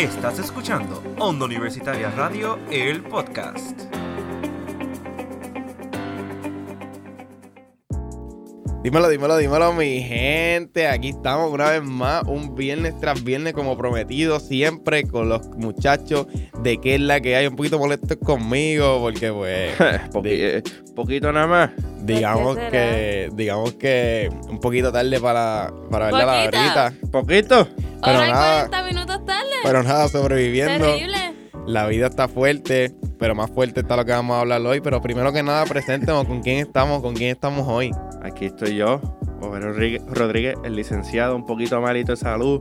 Estás escuchando Onda Universitaria Radio, el podcast. Dímelo, dímelo, dímelo, mi gente. Aquí estamos una vez más, un viernes tras viernes, como prometido, siempre con los muchachos de que es la que hay. Un poquito molestos conmigo, porque, pues. Poqui- eh, poquito nada más. digamos que. Digamos que un poquito tarde para, para ver la labrita. Poquito. Pero Hora y nada. 40 minutos tarde. Pero nada, sobreviviendo. Terrible. La vida está fuerte, pero más fuerte está lo que vamos a hablar hoy. Pero primero que nada, presentemos con quién estamos, con quién estamos hoy. Aquí estoy yo, Over Rodríguez, Rodríguez, el licenciado, un poquito malito de salud.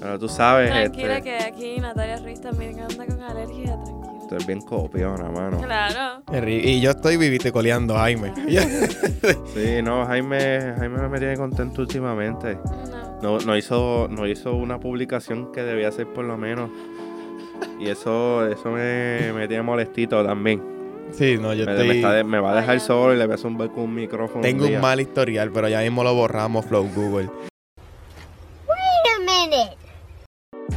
Pero tú sabes, Tranquila este, que aquí Natalia Ruiz también anda con alergia, tranquila. estoy bien copiona, mano. Claro. Y yo estoy viviticoleando, Jaime. Sí, no, Jaime, Jaime me tiene contento últimamente. No. No, no hizo, no hizo una publicación que debía hacer por lo menos. Y eso, eso me, me tiene molestito también. Sí, no, yo Me, estoy... me está de- me va a dejar solo y le voy a zumbar con un micrófono. Tengo un mal historial, pero ya mismo lo borramos, Flow Google. Wait a minute.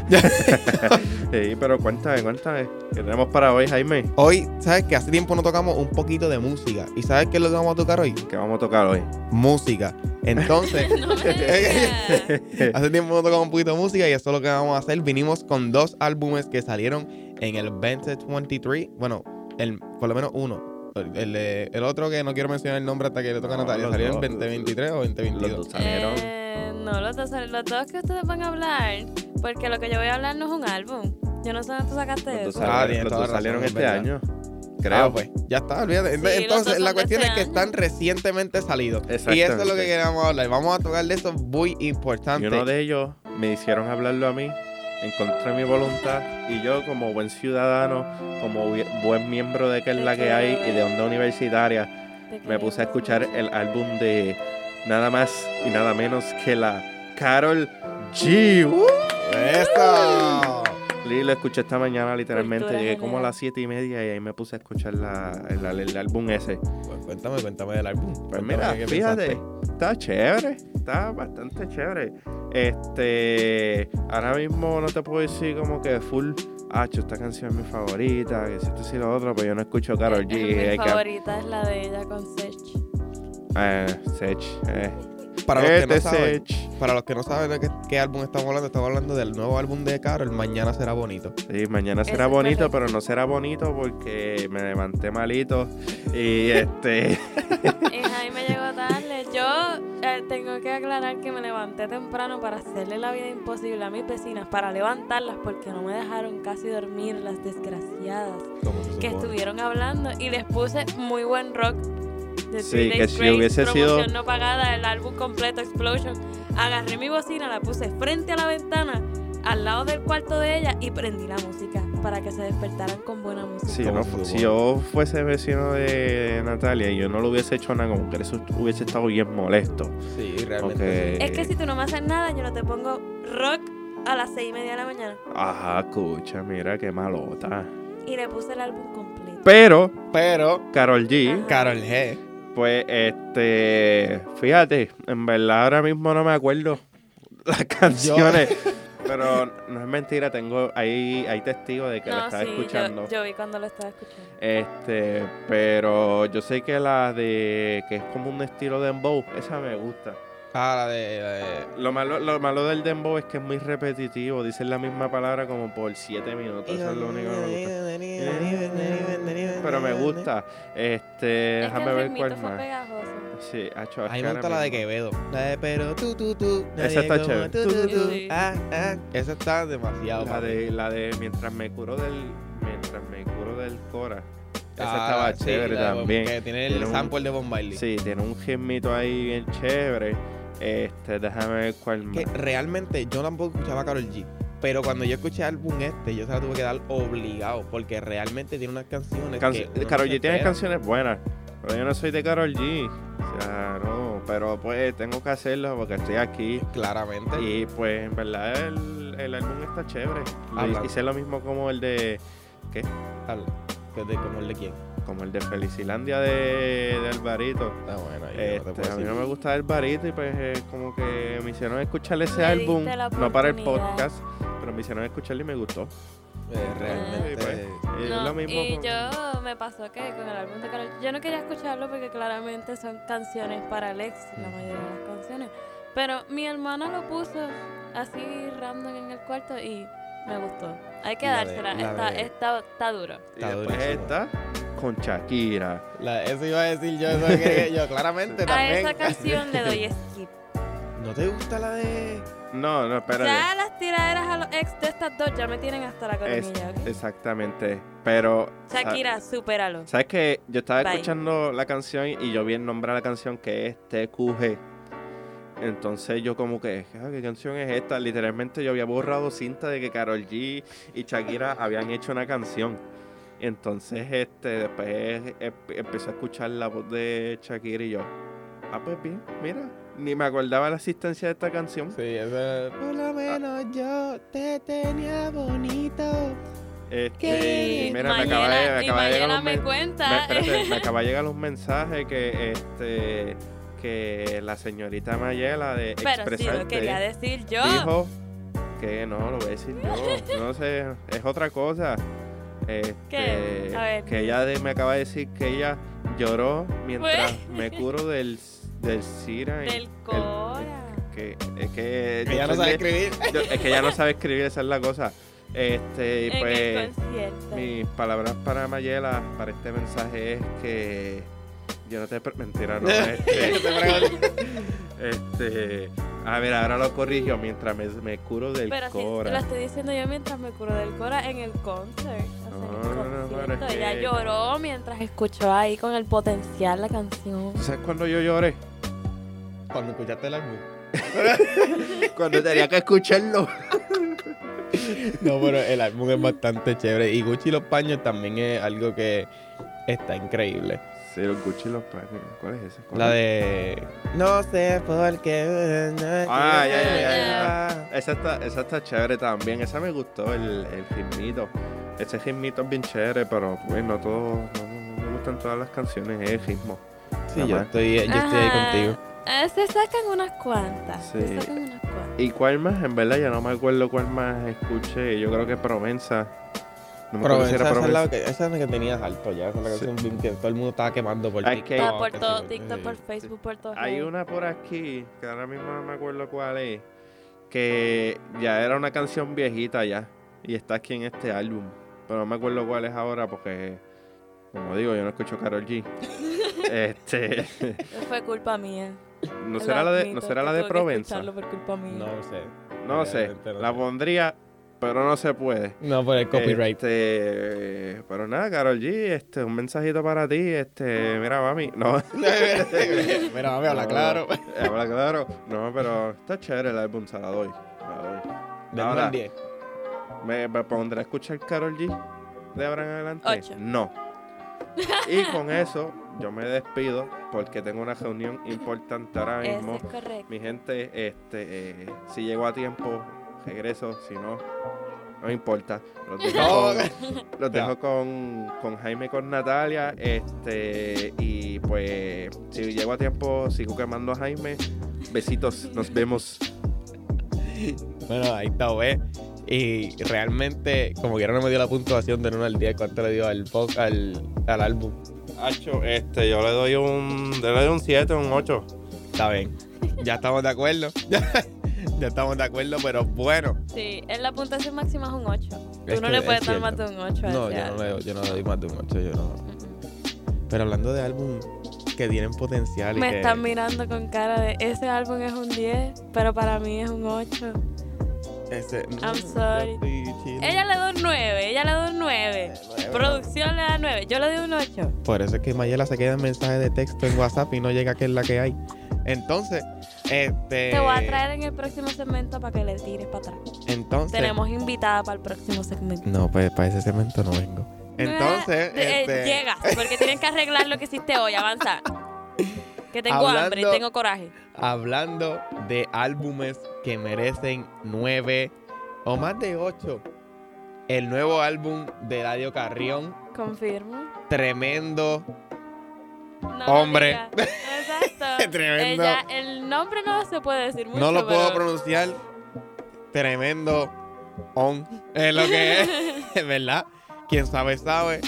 Sí, pero cuéntame, cuéntame. ¿Qué tenemos para hoy, Jaime? Hoy, ¿sabes que Hace tiempo no tocamos un poquito de música. ¿Y sabes qué es lo que vamos a tocar hoy? ¿Qué vamos a tocar hoy? Música. Entonces, No hace tiempo no tocamos un poquito de música y eso es lo que vamos a hacer. Vinimos con dos álbumes que salieron en el 2023. Bueno, el, por lo menos uno. El, el de- el otro que no quiero mencionar el nombre hasta que le toca a No, Natalia. los ¿Salió en dos. 2023 o Los 2022? dos salieron. Eh, no, los dos, los dos que ustedes van a hablar. Porque lo que yo voy a hablar no es un álbum. Yo no sé dónde tú sacaste Los dos eso. tienes los dos salieron es este verdad. año. Ah, Creo. pues, ya está, olvídate. Sí, los Entonces, la cuestión este es que año. están recientemente salidos. Y eso es lo que queremos hablar. Vamos a tocar de eso muy Y importante. uno de ellos me hicieron hablarlo a mí en contra de mi voluntad. Y yo, como buen ciudadano, como bu- buen miembro de que es la que hay y de onda universitaria, me puse a escuchar el álbum de nada más y nada menos que la Carol G. ¡Uh! ¡Eso! Y lo escuché esta mañana literalmente. Cultura Llegué como a las siete y media y ahí me puse a escuchar la, el, el álbum ese. Pues cuéntame, cuéntame del álbum. Pues Cuéntame mira, qué fíjate, pensaste. está chévere, está bastante chévere. Este, ahora mismo no te puedo decir como que full, hacho, esta canción es mi favorita, que si esto y lo otro, pero yo no escucho Karol G. Mi hay que- favorita es la de ella con Sech. eh, Sech, eh. Para los, que no Este saben, para los que no saben de qué, qué álbum estamos hablando, estamos hablando del nuevo álbum de Carol, Mañana será bonito. Sí, mañana será es bonito, pero no será bonito porque me levanté malito y este... Y Jaime llegó tarde. Yo eh, tengo que aclarar que me levanté temprano para hacerle la vida imposible a mis vecinas, para levantarlas porque no me dejaron casi dormir las desgraciadas que estuvieron hablando y les puse muy buen rock. De Sí, que si Grace, hubiese sido- no pagada, el álbum completo Explosion. Agarré mi bocina, la puse frente a la ventana, al lado del cuarto de ella y prendí la música para que se despertaran con buena música. Si, yo no si fuese vecino de Natalia y yo no lo hubiese hecho nada, como que eso hubiese estado bien molesto. Sí, realmente. Es que si tú no me haces nada, yo no te pongo rock a las seis y media de la mañana. Ajá, escucha, mira qué malota. Y le puse el álbum completo. Pero, Pero, Carol G, Ajá. Carol G. pues, este, fíjate, en verdad ahora mismo no me acuerdo las canciones. Pero no es mentira, tengo, hay, hay testigos de que la no, estaba sí, escuchando. Yo, yo vi cuando lo estaba escuchando. Este, pero yo sé que la de, que es como un estilo de dembow, esa me gusta. Ah, la de. la de- Lo malo, lo malo del dembow es que es muy repetitivo. Dicen la misma palabra como por 7 minutos. Eso es lo único que me gusta. Pero me gusta. Este, Es que déjame el ver cuál fue más. pegajoso. Sí, hacho, es A mí que me gusta la de Quevedo. La de pero tú, tú, tú. Esa está chévere. tú, tú, tú. Sí. Ah, ah. Esa está demasiado. La de, la de mientras me curo del, mientras me curo del Cora. Esa Ah, estaba sí, chévere también. Que tiene el Tiene un- sample de Bob Marley. Sí, tiene un gimito ahí bien chévere. Este, déjame ver cuál más. Que realmente yo tampoco escuchaba a Carol G. Pero cuando yo escuché el álbum este, yo se la tuve que dar obligado. Porque realmente tiene unas canciones. Que Karol no G tiene canciones buenas, pero yo no soy de Karol G. O sea, no, pero pues tengo que hacerlo porque estoy aquí. Claramente. Y pues en verdad el, el álbum está chévere. Hice lo mismo como el de que de- como el de quién. Como el de Felicilandia de, de Alvarito. Está bueno. ahí no te Este, a mí no me gusta Alvarito y pues eh, como que me hicieron escuchar ese álbum, no para el podcast, pero me hicieron escucharlo y me gustó. Eh, realmente. Y pues, y No, es lo mismo. y con- yo me pasó que con el álbum de Karol yo no quería escucharlo porque claramente son canciones para Alex, la mayoría de las canciones. Pero mi hermana lo puso así random en el cuarto y me gustó. Hay que La de- dársela, la está, de- está, está duro. y Está después durísimo. está con Shakira. La- eso iba a decir yo, eso que yo claramente A también. esa canción le doy skip. ¿No te gusta la de...? No, no, espérate. Ya las tiraderas a los ex de estas dos ya me tienen hasta la Es- coronilla, ¿ok? exactamente. Pero. sa- Shakira, supéralo. ¿Sabes que Yo estaba Bye. escuchando la canción y yo vi el nombre de la canción que es TQG. Entonces yo como que, ah, ¿qué canción es esta? Literalmente yo había borrado cinta de que Karol G y Shakira habían hecho una canción. Entonces este después em- empecé a escuchar la voz de Shakira y yo, ah pues bien, mira, ni me acordaba la existencia de esta canción. Sí, esa... Por lo menos yo te tenía bonito. Este, mira, me acaba de, me acaba de llegar me men- cuenta. Me, espérate, me acaba de llegar un mensaje que este que la señorita Mayela de Pero sí Expresarte lo quería decir yo. dijo que no, lo voy a decir yo, no sé, es otra cosa. Este, ¿Qué? A ver. que ella de- me acaba de decir que ella lloró mientras Pues. me curo del del y Del el- Cora. que es que yo Ella no sabe escribir. yo- es que ella no sabe escribir, esa es la cosa. Este, y pues mis palabras para Mayela, para este mensaje es que yo no te... Mentira, no. este, este, a ver, ahora lo corrijo mientras me, me curo del Pero Cora. lo estoy diciendo yo mientras me curo del Cora en el concert. O sea, No, pero. Ella que- lloró mientras escuchó ahí con el potencial la canción. ¿Sabes cuándo yo lloré? Cuando escuchaste el álbum. Cuando tenía que escucharlo. No, pero el álbum es bastante chévere. Y Gucci y los paños también es algo que está increíble. Sí, los Gucci. ¿Cuál es? ¿Cuál La es? de. No sé por qué. Ah, ya, ya, ya, ya. Esa está, esa está chévere también. Esa me gustó, el, el ritmito. Ese ritmito es bien chévere, pero pues no todo, no, no me gustan todas las canciones, es el ritmo. Sí, yo estoy, yo estoy ahí contigo. Eh, se sacan unas cuantas. Sí. Se sacan unas cuantas. ¿Y cuál más? En verdad ya no me acuerdo cuál más escuché. Yo creo que Provenza. No me Provenza, era esa es la que, esa es la que tenías alto ya. Esa es la Sí. canción que todo el mundo estaba quemando por TikTok. que- por todo, TikTok, por Facebook, por todo. Hay una por aquí, que ahora mismo no me acuerdo cuál es, que ya era una canción viejita ya. Y está aquí en este álbum. Pero no me acuerdo cuál es ahora porque, como digo, yo no escucho Carol G. este, Fue culpa mía. ¿no será la de, admito, ¿no será la de Provenza? por culpa mía. No sé. No sé, la pondría, pero no se puede. No, por el copyright. Este, pero nada, Carol G, este, un mensajito para ti, este, mira, mami, no, Mira, mami, habla No, claro. habla claro, no, pero está chévere el álbum, se la doy, se la doy. Del Ahora, 1 al 10. ¿Me, me pondré a escuchar Carol G de ahora en adelante? Ocho. No. Y con eso, yo me despido porque tengo una reunión importante ahora Eso mismo. es correcto. Mi gente, este, eh, si llego a tiempo, regreso, si no, no importa. Los dejo, con, los dejo con, con Jaime con Natalia. Este, y pues, si llego a tiempo, sigo quemando a Jaime. Besitos, nos vemos. Bueno, ahí está, ¿ves? Y realmente, como quiera, no me dio la puntuación de 1 al 10. ¿Cuánto le dio al, al, al álbum? Hacho, este, yo le doy un, le doy un 7, un 8. Está bien. Ya estamos de acuerdo. ya estamos de acuerdo, pero bueno. Sí, en la puntuación máxima es un 8. Tú Es no le es puedes dar más de un 8 a No, yo no, le, yo no le doy más de un 8. Yo no. Mm, mm. Pero hablando de álbum que tienen potencial y Me que... están mirando con cara de ese álbum es un 10, pero para mí es un 8. Ese, no, I'm sorry. Ella le da un 9, ella le da un 9. Nueve, Producción le da 9, yo le doy un 8. Por eso es que Mayela se queda en mensaje de texto en WhatsApp y no llega que es la que hay. Entonces, este. Te voy a traer en el próximo segmento para que le tires para atrás. Entonces. Tenemos invitada para el próximo segmento. No, pues para ese segmento no vengo. Entonces, Eh, eh, este, Llegas, porque tienen que arreglar lo que hiciste hoy, avanza. Que tengo hambre y tengo coraje. hablando de álbumes que merecen nueve o más de ocho. El nuevo álbum de Eladio Carrión, Confirmo. tremendo. No Hombre. Exacto. Tremendo. Ella- el nombre no se puede decir mucho. no lo puedo pero pronunciar. Tremendo on. Es lo que es, ¿verdad? Quien sabe, sabe.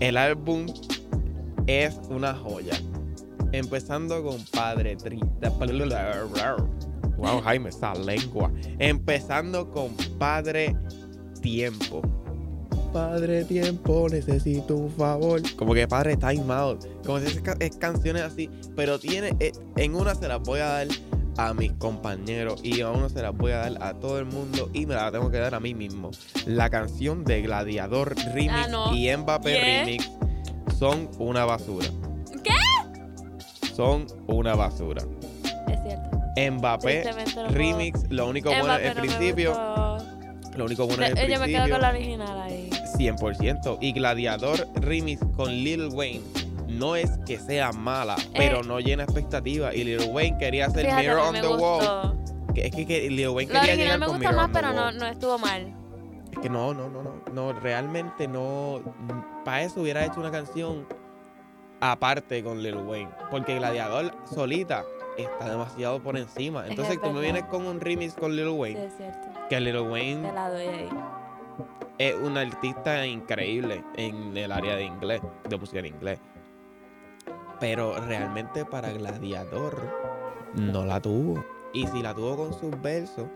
El álbum es una joya. Empezando con Padre Triste. Wow, Jaime, esa lengua. Empezando con Padre Tiempo. Padre Tiempo, necesito un favor. Como que Padre Time Out. Como si es, ca- es canciones así. Pero tiene. eh, en una se las voy a dar a mis compañeros. Y a una se las voy a dar a todo el mundo. Y me la tengo que dar a mí mismo. La canción de Gladiador Remix Ah, no. y Mbappé Yeah. Remix son una basura. ¿Qué? Son una basura. Es cierto. Mbappé no Remix, lo único bueno no me principio, gustó. lo único bueno al Eh, Yo me quedo principio, con la original ahí. 100%. Y Gladiador Remix con Lil Wayne no es que sea mala, pero no llena expectativas. Y Lil Wayne quería hacer Eh. Mirror on the me Wall. Que es que, que Lil Wayne quería llegar me con gusta Mirror más, pero no, no estuvo mal. Es que no, no, no, no, no, realmente no. Para eso hubiera hecho una canción aparte con Lil Wayne. Porque Gladiador solita está demasiado por encima. Es Entonces, verdad. como vienes con un remix con Lil Sí, Wayne, es cierto. que Lil Wayne Te la doy ahí. Es un artista increíble en el área de inglés, de música en inglés. Pero realmente para Gladiador no la tuvo. Y si la tuvo con sus versos,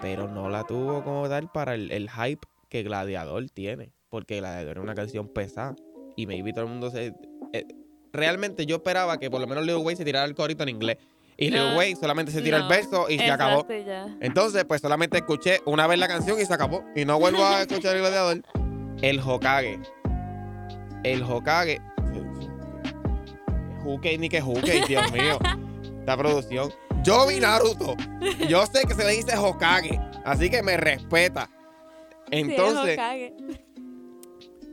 pero no la tuvo como tal para el, el hype que Gladiador tiene. Porque Gladiador es una canción pesada. Y maybe todo el mundo se. eh, realmente yo esperaba que por lo menos Lil Wayne se tirara el corito en inglés. Y Lil Ah, Wayne solamente se tira el no. verso y se acabó. Y. Entonces, pues solamente escuché una vez la canción y se acabó. Y no vuelvo a escuchar el gladiador. El Hokage. El Hokage. Hokage ni que Hokage, Dios mío. Esta producción. Yo vi Naruto. Yo sé que se le dice Hokage. Así que me respeta. Entonces, Sí, Hokage.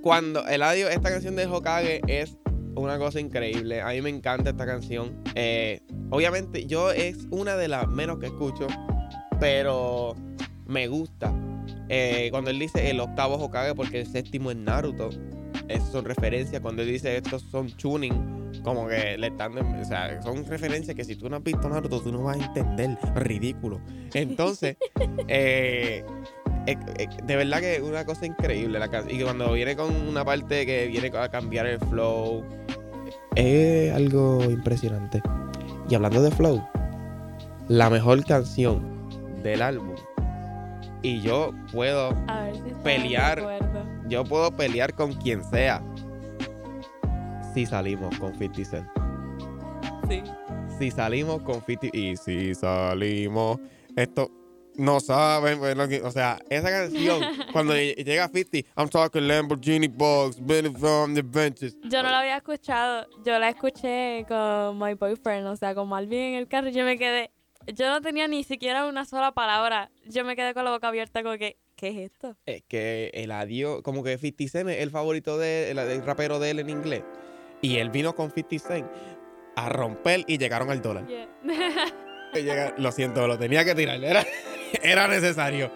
cuando Eladio, esta canción de Hokage es una cosa increíble. A mí me encanta esta canción. Eh, obviamente, yo es una de las menos que escucho, pero me gusta. Eh, cuando él dice el octavo Hokage, porque el séptimo es Naruto, esas son referencias. Cuando él dice estos son tuning, como que le están. O sea, son referencias que si tú no has visto Naruto, tú no vas a entender. Ridículo. Entonces, eh, de verdad que es una cosa increíble la canción. Y cuando viene con una parte que viene a cambiar el flow, es algo impresionante. Y hablando de flow, la mejor canción del álbum. Y yo puedo, si Pelear. yo puedo pelear con quien sea. Si salimos con 50 Cent. Sí. Si salimos con 50 y si salimos, esto no saben, o sea, esa canción cuando ll- llega 50, I'm talking Lamborghini Bugs, Billy from the Benches. Yo no la había escuchado. Yo la escuché con my boyfriend, o sea, con Malvin en el carro. y Yo me quedé. Yo no tenía ni siquiera una sola palabra. Yo me quedé con la boca abierta, como que, ¿qué es esto? Es que el adiós, como que 50 Cent es el favorito de, el, el rapero de él en inglés. Y él vino con 50 Cent a romper y llegaron al dólar. Yeah. que llega- lo siento, lo tenía que tirar. Era, era necesario.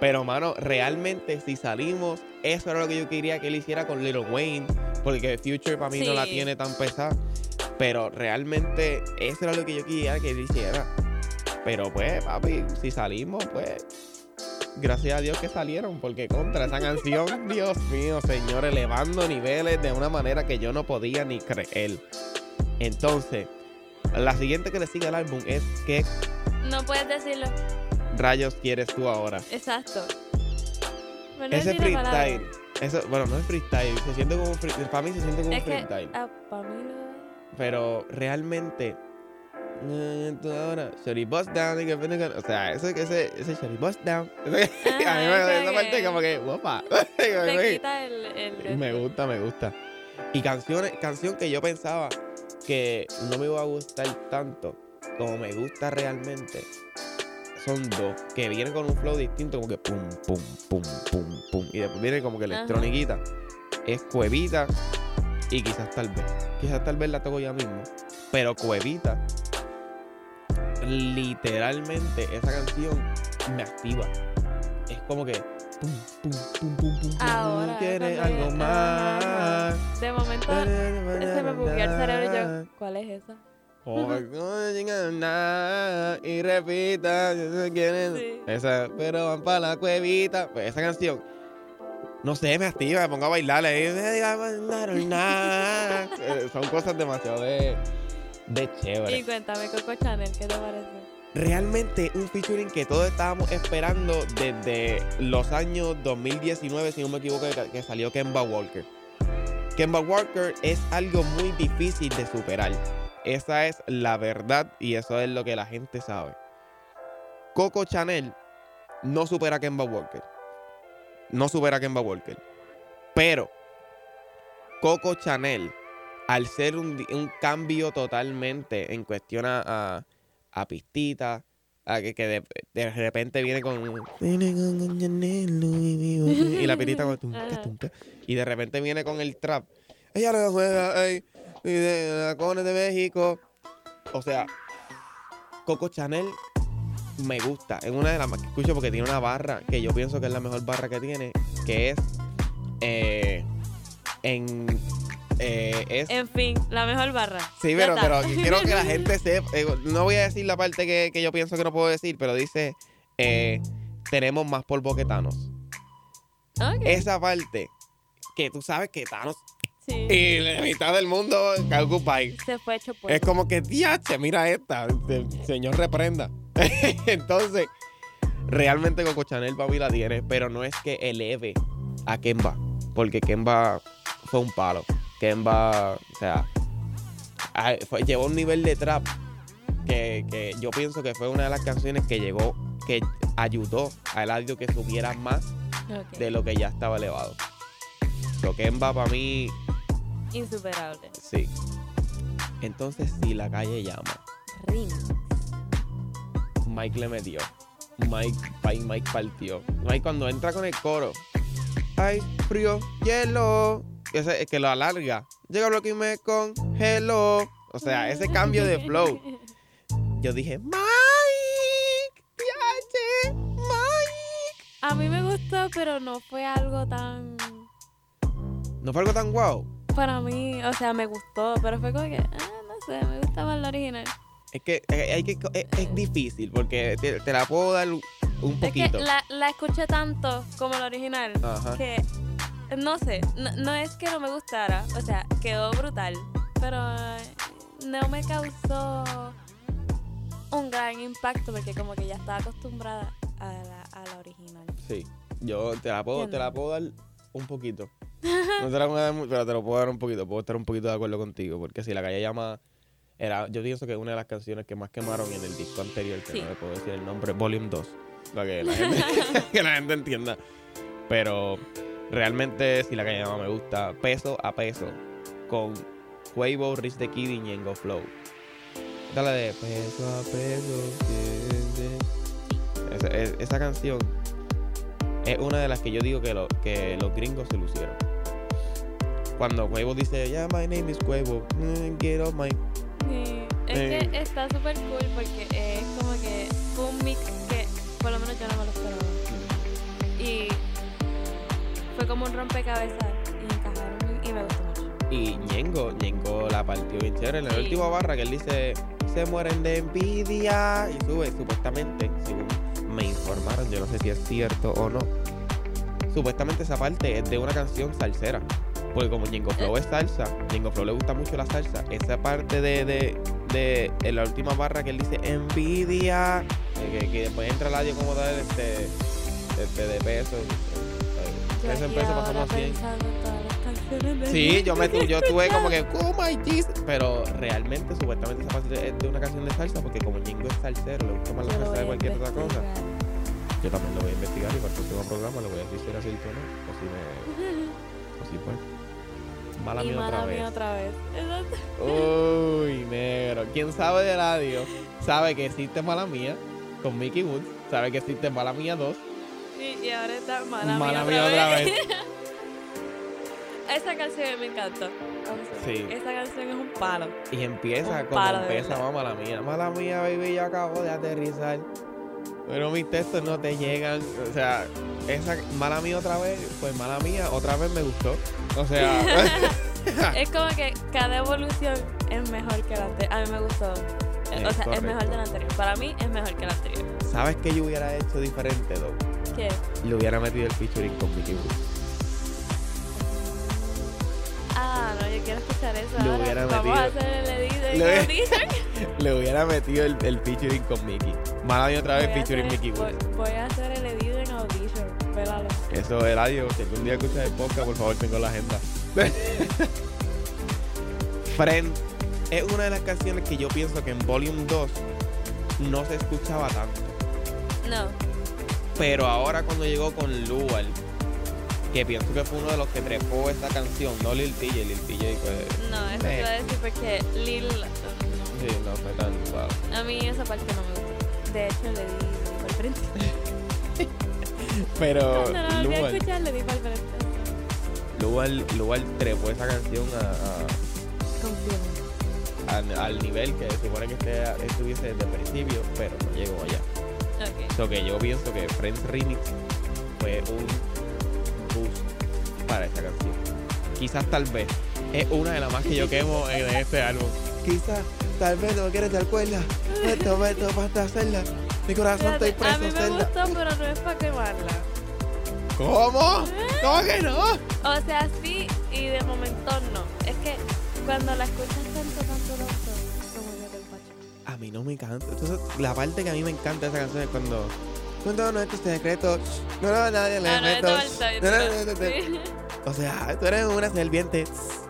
Pero, mano, realmente, si salimos, eso era lo que yo quería que él hiciera con Little Wayne. Porque Future para mí no la tiene tan pesada. Pero realmente, eso era lo que yo quería que él hiciera. Pero, pues, papi, si salimos, pues. Gracias a Dios que salieron, porque contra esa canción, Dios mío, señor, elevando niveles de una manera que yo no podía ni creer. Entonces, la siguiente que le sigue al álbum es ¿Qué no puedes decirlo. Rayos quieres tú ahora? Exacto. Pero no Ese freestyle. Eso, bueno, no es freestyle, se siente como un freestyle. Para mí se siente como Es un que, freestyle. ah, para mí no. Pero realmente. eh, ahora, Shorty Bust Down, nigga, nigga, o sea, ese, ese, ese Shorty Bust Down. ese- a mí me Ajá, esa como parte que- como que, guapa. Te quita el. el Me gusta, me gusta. Y canciones, canción que yo pensaba que no me iba a gustar tanto como me gusta realmente. Son dos, que vienen con un flow distinto, como que pum, pum, pum, pum, pum. Y después viene como que Ajá. electroniquita. Es Cuevita y quizás tal vez. Quizás tal vez la toco ya mismo. Pero Cuevita, literalmente, esa canción me activa. Es como que. Pum, pum, pum, pum, pum, pum, Ahora. ¿Quieres algo más? De momento se me bugueó el cerebro y yo, ¿cuál es esa? O no digan nada y repita, si quieren. Sí. Esa, pero van para la cuevita. Pues esa canción, no sé, me activa, me pongo a bailar ahí. Eh, Son cosas demasiado de, de chévere. Y cuéntame, Coco Chanel, ¿qué te parece? Realmente un featuring que todos estábamos esperando desde los años 2019, si no me equivoco, que, que salió Kemba Walker. Kemba Walker es algo muy difícil de superar. Esa es la verdad y eso es lo que la gente sabe. Coco Chanel no supera a Kemba Walker. No supera a Kemba Walker. Pero Coco Chanel, al ser un, un cambio totalmente en cuestión a, a, pistita, a que, que de, de repente viene con. Y la pistita con Y de repente viene con el trap. Ella lo juega, y de la Cone de México. O sea, Coco Chanel me gusta. Es una de las más que escucho porque tiene una barra que yo pienso que es la mejor barra que tiene, que es eh, en eh, es En fin, la mejor barra. Sí, pero, pero quiero que la gente sepa. eh, no voy a decir la parte que, que yo pienso que no puedo decir, pero dice: eh, Tenemos más polvo que Thanos. Ok, Esa parte que tú sabes que Thanos sí. y la mitad del mundo que ocupáis. Se fue hecho pues. Es como que, diache, mira esta. el Señor reprenda. Entonces, realmente Coco Chanel para mí la tiene, pero no es que eleve a Kemba, porque Kemba fue un palo. Kemba, o sea, fue- llevó un nivel de trap que, que yo pienso que fue una de las canciones que llegó, que ayudó a Eladio que subiera más de lo que ya estaba elevado. So, Kemba para mí, Insuperable. sí. Entonces, si la calle llama. Ring. Mike le metió. Mike, Mike, Mike partió. Mike cuando entra con el coro. Ay, frío, hielo. Ese, es que lo alarga. Llega lo que me con hello. O sea, ese cambio de flow. Yo dije, Mike, piache, Mike. A mí me gustó, pero no fue algo tan. No fue algo tan guau. Para mí, o sea, me gustó, pero fue como que, ah, no sé, me gusta más la original. Es que, eh, hay que es, es difícil porque te, te la puedo dar un Es que poquito. la, la escuché tanto como la original Ajá. que, no sé, no, no es que no me gustara, o sea, quedó brutal, pero eh, no me causó un gran impacto porque como que ya estaba acostumbrada a la, a la original. Sí. Yo te la puedo, te la puedo dar un poquito. No te la puedo dar mucho, pero te lo puedo dar un poquito. Puedo estar un poquito de acuerdo contigo. Porque si la calle llama. Era, yo pienso que es una de las canciones que más quemaron en el disco anterior, que Sí. no le puedo decir el nombre, Volume 2. Para que la gente, que la gente entienda. Pero realmente, si la calle llama me gusta, peso a peso, con Quavo, Rich the Kid y Ñengo Flow. Dale de peso a peso. Esa, es- esa canción es una de las que yo digo que, lo- que los gringos se lucieron. Cuando Quavo dice, yeah, my name is Quavo, mm, get off my... Sí, es Eh. que está súper cool porque es como que fue un mix que por lo menos yo no me lo esperaba. Y fue como un rompecabezas y encajaron y me gustó mucho. Y Ñengo, Ñengo la partió bien chévere. En la Sí. última barra que él dice, se mueren de envidia. Y sube, supuestamente, según me informaron, yo no sé si es cierto o no. Supuestamente esa parte es de una canción salsera. Porque como Ñengo Flow es salsa, Ñengo Flow le gusta mucho la salsa. Esa parte de, de, de en la última barra que él dice envidia, eh, que, que después entra el audio como tal este, este de peso. Yo Ese aquí peso pasamos 100. pensando en todas las canciones de Sí, yo me yo tuve como que, oh my Jesus. Pero realmente, supuestamente, esa parte es de una canción de salsa, porque como Ñengo es salsero, le gusta más la salsa de cualquier otra cosa. Yo también lo voy a investigar y para el próximo programa le voy a decir si era cierto o no. O si me. O si fue. Mala y mía mala otra mía vez. otra vez. Exacto. Uy, negro. ¿Quién sabe de radio? Sabe que existe mala mía con Mickey Woods. Sabe que existe mala mía 2. Y, y ahora está mala, Mala mía mía otra vez. Esa canción me sea, Sí. Esa canción es un palo. Y empieza Un como empieza, verdad. mala mía. Mala mía, baby, yo acabo de aterrizar. Pero mis textos no te llegan. O sea, esa mala mía otra vez, pues mala mía, otra vez me gustó. O sea, es como que cada evolución es mejor que el anterior. A mí me gustó. O sea, es mejor correcto. del anterior. Para mí es mejor que el anterior. ¿Sabes qué yo hubiera hecho diferente, Doc? ¿Qué? Le hubiera metido el featuring con Mickey. Ah, no, yo quiero escuchar eso. Le ahora. hubiera Vamos a metido- hacer el edit de Le- hubiera metido el, el featuring con Mickey. Mala mía otra vez Voy featuring hacer- Mickey. Voy, voy a hacer el edit en audition. Vélalo. Eso es radio. Si algún día escuchas el podcast, por favor, tengo la agenda. Friend es una de las canciones que yo pienso que en Volume 2 no se escuchaba tanto. No. Pero ahora cuando llegó con Lual, que pienso que fue uno de los que trepó esta canción, no Lil TJ, Lil TJ pues... No, eso Eh. te iba a decir porque Lil. Sí, no fue tan wow. A mí esa parte no me gustó. De hecho, le di por el frente. Pero No, no, no, voy a Lual, escuchar, le di el frente. Lual, Lual trepó esa canción a- Confío. a- al- al nivel que se supone que esté- estuviese desde el principio, pero no llegó allá. Ok. So que yo pienso que Friends Remix fue un boost para esta canción. Quizás tal vez es una de las más que yo quemo en este álbum. Quizás tal vez no quieres dar cuerda. Esto, para hacerla. Mi corazón Fíjate, estoy a preso, mí me celda. gustó, pero no es para quemarla. ¿Cómo? ¿Cómo que no? O sea, sí y de momento no. Es que cuando la escuchas tanto, tanto, tanto, como que te empacha. A mí no me encanta. Entonces, la parte que a mí me encanta de esa canción es cuando. No, no, nadie le Ah, no, meto. esto va a No, no, no, no, no. O sea, tú eres una serpiente.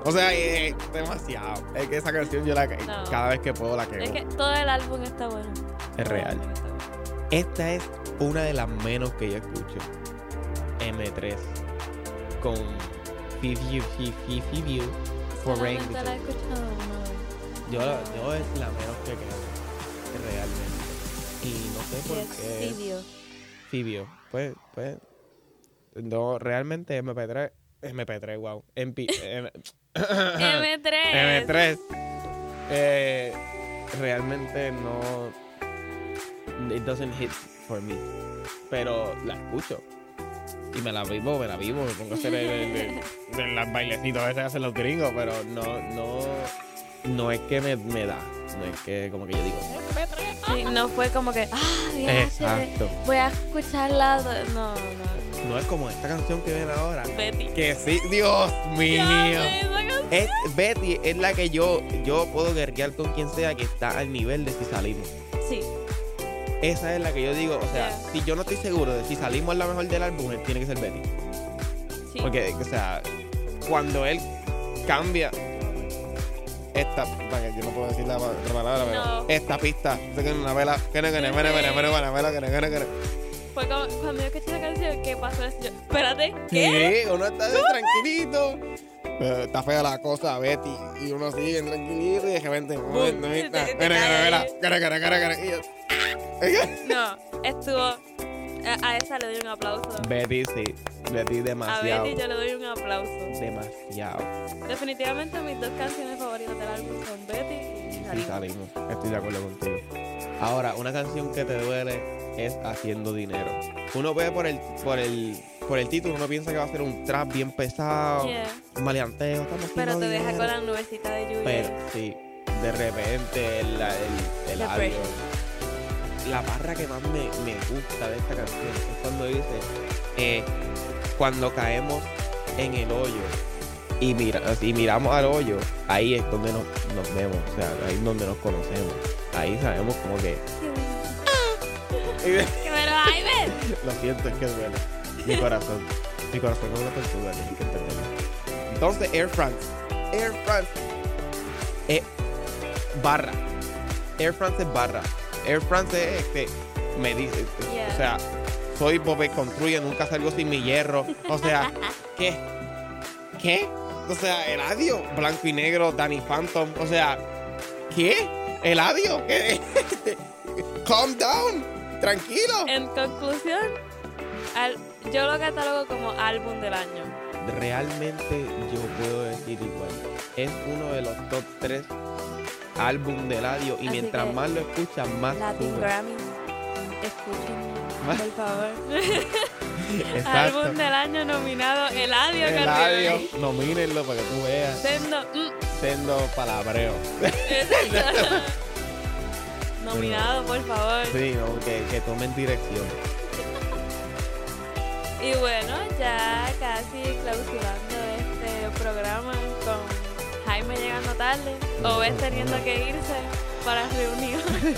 O sea, es demasiado. Es que esa canción yo la No. cada vez que puedo la quemo. Es que todo el álbum está bueno. Es real. álbum está bueno. Esta es una de las menos que yo escucho. M3. Con Fivio, Fivio, for Rain. Solamente la he escuchado vez. Yo, yo es la menos que quemo. Realmente. Y no sé por qué. Fibio. Fibio. Pues, pues. No, realmente MP3. MP3, wow. MP, M- M3. M3. Eh, realmente no. It doesn't hit for me. Pero la escucho. Y me la vivo, me la vivo. Me pongo a hacer el, el, el- el- los bailecitos a veces hacen los gringos, pero no, no. No es que me, me da. No es que como que yo digo. Sí, no fue como que, ah, diache, Exacto. voy a escucharla. No, no. No es como esta canción que viene ahora. Betty. Que sí, Dios mío. Es, Betty es la que yo, yo puedo guerrear con quien sea que está al nivel de si salimos. Sí. Esa es la que yo digo, o sea, yeah. si yo no estoy seguro de si salimos la mejor del álbum, tiene que ser Betty. Sí. Porque, o sea, cuando él cambia esta yo no puedo decir la, palabra no. pero esta pista una vela fue cuando yo escuché la canción que pasó yo, espérate ¿qué? ¿Qué? uno está tranquilito Está fea la cosa, Betty. Y uno sigue bien tranquilito y de repente. cara, y yo- No, estuvo. A, a esa le doy un aplauso. Betty, sí. Betty A demasiado. Betty yo le doy un aplauso. Demasiado. Definitivamente mis dos canciones favoritas del álbum son Betty y Sí, Salimos. salimos. Estoy de acuerdo contigo. Ahora, una canción que te duele es Haciendo Dinero. Uno ve por el, por el, por el título, uno piensa que va a ser un trap bien pesado, Yeah, maleanteo, estamos Pero te deja dinero. con la nubecita de lluvia. Pero sí, de repente el, el, el audio. La barra que más me, me gusta de esta canción es cuando dice, eh, cuando caemos en el hoyo y, mira, y miramos al hoyo, ahí es donde nos, nos vemos, o sea, ahí es donde nos conocemos. Ahí sabemos como que... Ven. Lo siento, es que duele. Mi corazón. Mi corazón es una tortuga, tienes que entenderlo. Entonces, Air France. Air France. Es barra. Air France es barra. Air France es este. Me dice. Yeah. O sea, soy Bobe Construye, nunca salgo sin mi hierro. O sea, ¿qué? ¿Qué? O sea, Eladio, blanco y negro, Danny Phantom. O sea, ¿qué? Eladio, ¿qué? Calm down, tranquilo. En conclusión, al- yo lo catalogo como álbum del año. realmente yo puedo decir igual. Es uno de los top 3 álbum de radio y Así mientras más lo escuchas, más Latin sube. Grammy. Escuchen, por favor. Álbum del año nominado Eladio El Carrión. audio, nomínenlo para que tú veas. Sendo, mm, sendo palabreo. Nominado, por favor. Sí, no, que, que tomen dirección. Y bueno, ya casi clausurando este programa con Jaime llegando tarde, o ves teniendo que irse para reunión.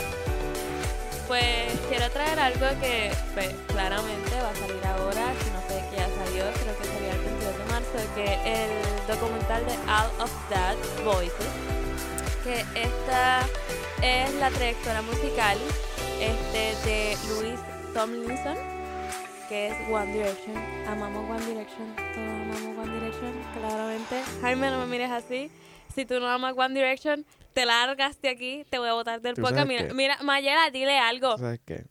pues quiero traer algo que pues, claramente va a salir ahora, si no sé que ya salió, creo que sería el 22 de marzo, que es el documental de All of That Voices, que esta es la trayectoria musical este, de Louis Tomlinson que es One Direction. Amamos One Direction. Todos amamos One Direction, claramente. Jaime, no me mires así. Si tú no amas One Direction, te largas de aquí, te voy a botar del ¿Tú podcast. Mira, qué? mira, Mayela, dile algo. ¿Sabes qué?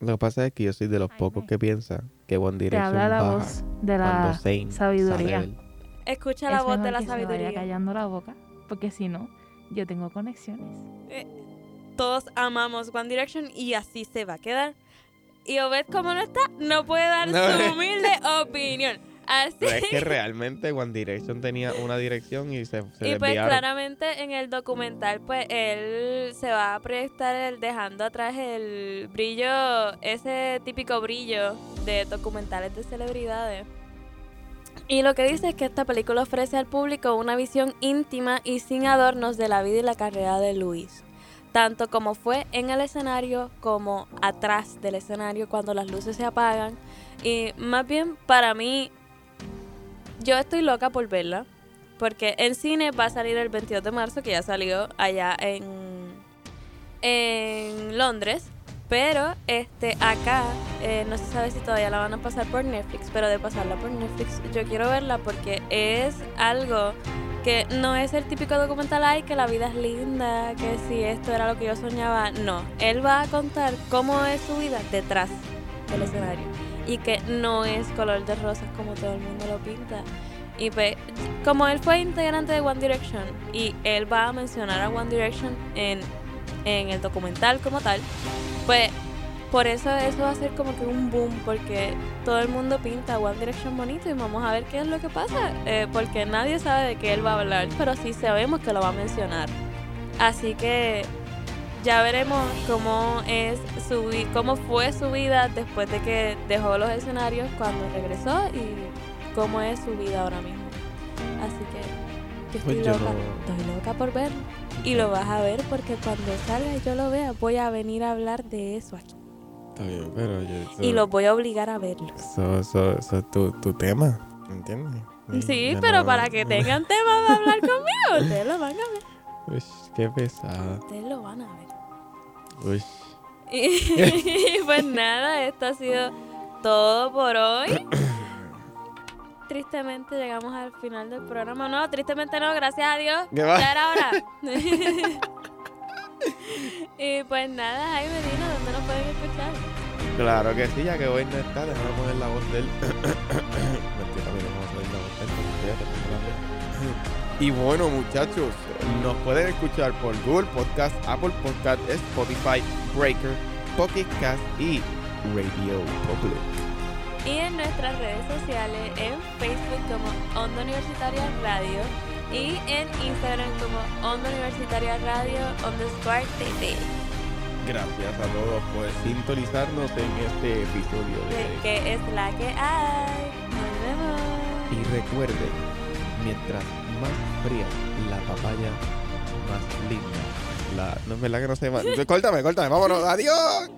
Lo que pasa es que yo soy de los Ay, pocos que piensa que One Te Direction habla la baja voz de la sabiduría. sale Escucha la Es voz de la que se vaya sabiduría. callando la boca, porque si no, yo tengo conexiones. Todos amamos One Direction y así se va a quedar. Y Obed, como no está, no puede dar No, su humilde opinión. Así Pero es que realmente One Direction tenía una dirección y se, se Y pues desviaron. claramente en el documental pues él se va a proyectar el dejando atrás el brillo, ese típico brillo de documentales de celebridades. Y lo que dice es que esta película ofrece al público una visión íntima y sin adornos de la vida y la carrera de Luis. Tanto como fue en el escenario como atrás del escenario cuando las luces se apagan. Y más bien para mí, yo estoy loca por verla. Porque en cine va a salir el 22 de marzo, que ya salió allá en, en Londres. Pero este acá eh, no se sabe si todavía la van a pasar por Netflix. Pero de pasarla por Netflix, yo quiero verla porque es algo que no es el típico documental ay que la vida es linda, que si esto era lo que yo soñaba. No, él va a contar cómo es su vida detrás del escenario. Y que no es color de rosas como todo el mundo lo pinta. Y pues, como él fue integrante de One Direction y él va a mencionar a One Direction en, en el documental como tal, pues por eso eso va a ser como que un boom, porque todo el mundo pinta One Direction bonito y vamos a ver qué es lo que pasa, eh, porque nadie sabe de qué él va a hablar, pero sí sabemos que lo va a mencionar. Así que ya veremos cómo es su cómo fue su vida después de que dejó los escenarios cuando regresó y cómo es su vida ahora mismo. Así que yo estoy Pues yo loca, estoy loca por verlo. Y lo vas a ver porque cuando salga y yo lo vea, voy a venir a hablar de eso aquí. Está bien, pero yo, eso, Y lo voy a obligar a verlo. eso, eso, eso es tu, tu tema, ¿entiendes? Y Sí, pero no- para que tengan tema para hablar conmigo, ustedes lo van a ver. Uy, qué pesada. Ustedes lo van a ver. Uy. Y pues nada, esto ha sido todo por hoy. Tristemente llegamos al final del programa. No, tristemente no, gracias a Dios. ¿Qué va? Ya era hora. y pues nada, Jaime, dinos dónde nos pueden escuchar. Claro que sí, ya que hoy no está, déjame poner la voz de él. Mentira, mira, vamos a poner la voz de él porque ya te tengo la voz. Y bueno, muchachos, nos pueden escuchar por Google Podcast, Apple Podcast, Spotify, Breaker, Pocket Cast y Radio Public. Y en nuestras redes sociales, en Facebook como Onda Universitaria Radio y en Instagram como Onda Universitaria Radio underscore TT. Gracias a todos por sintonizarnos en este episodio de. Que es la que hay. Nos vemos. Y recuerden, mientras más fría la papaya, más linda la... No es verdad que no sé más. Córtame, córtame, vámonos, adiós.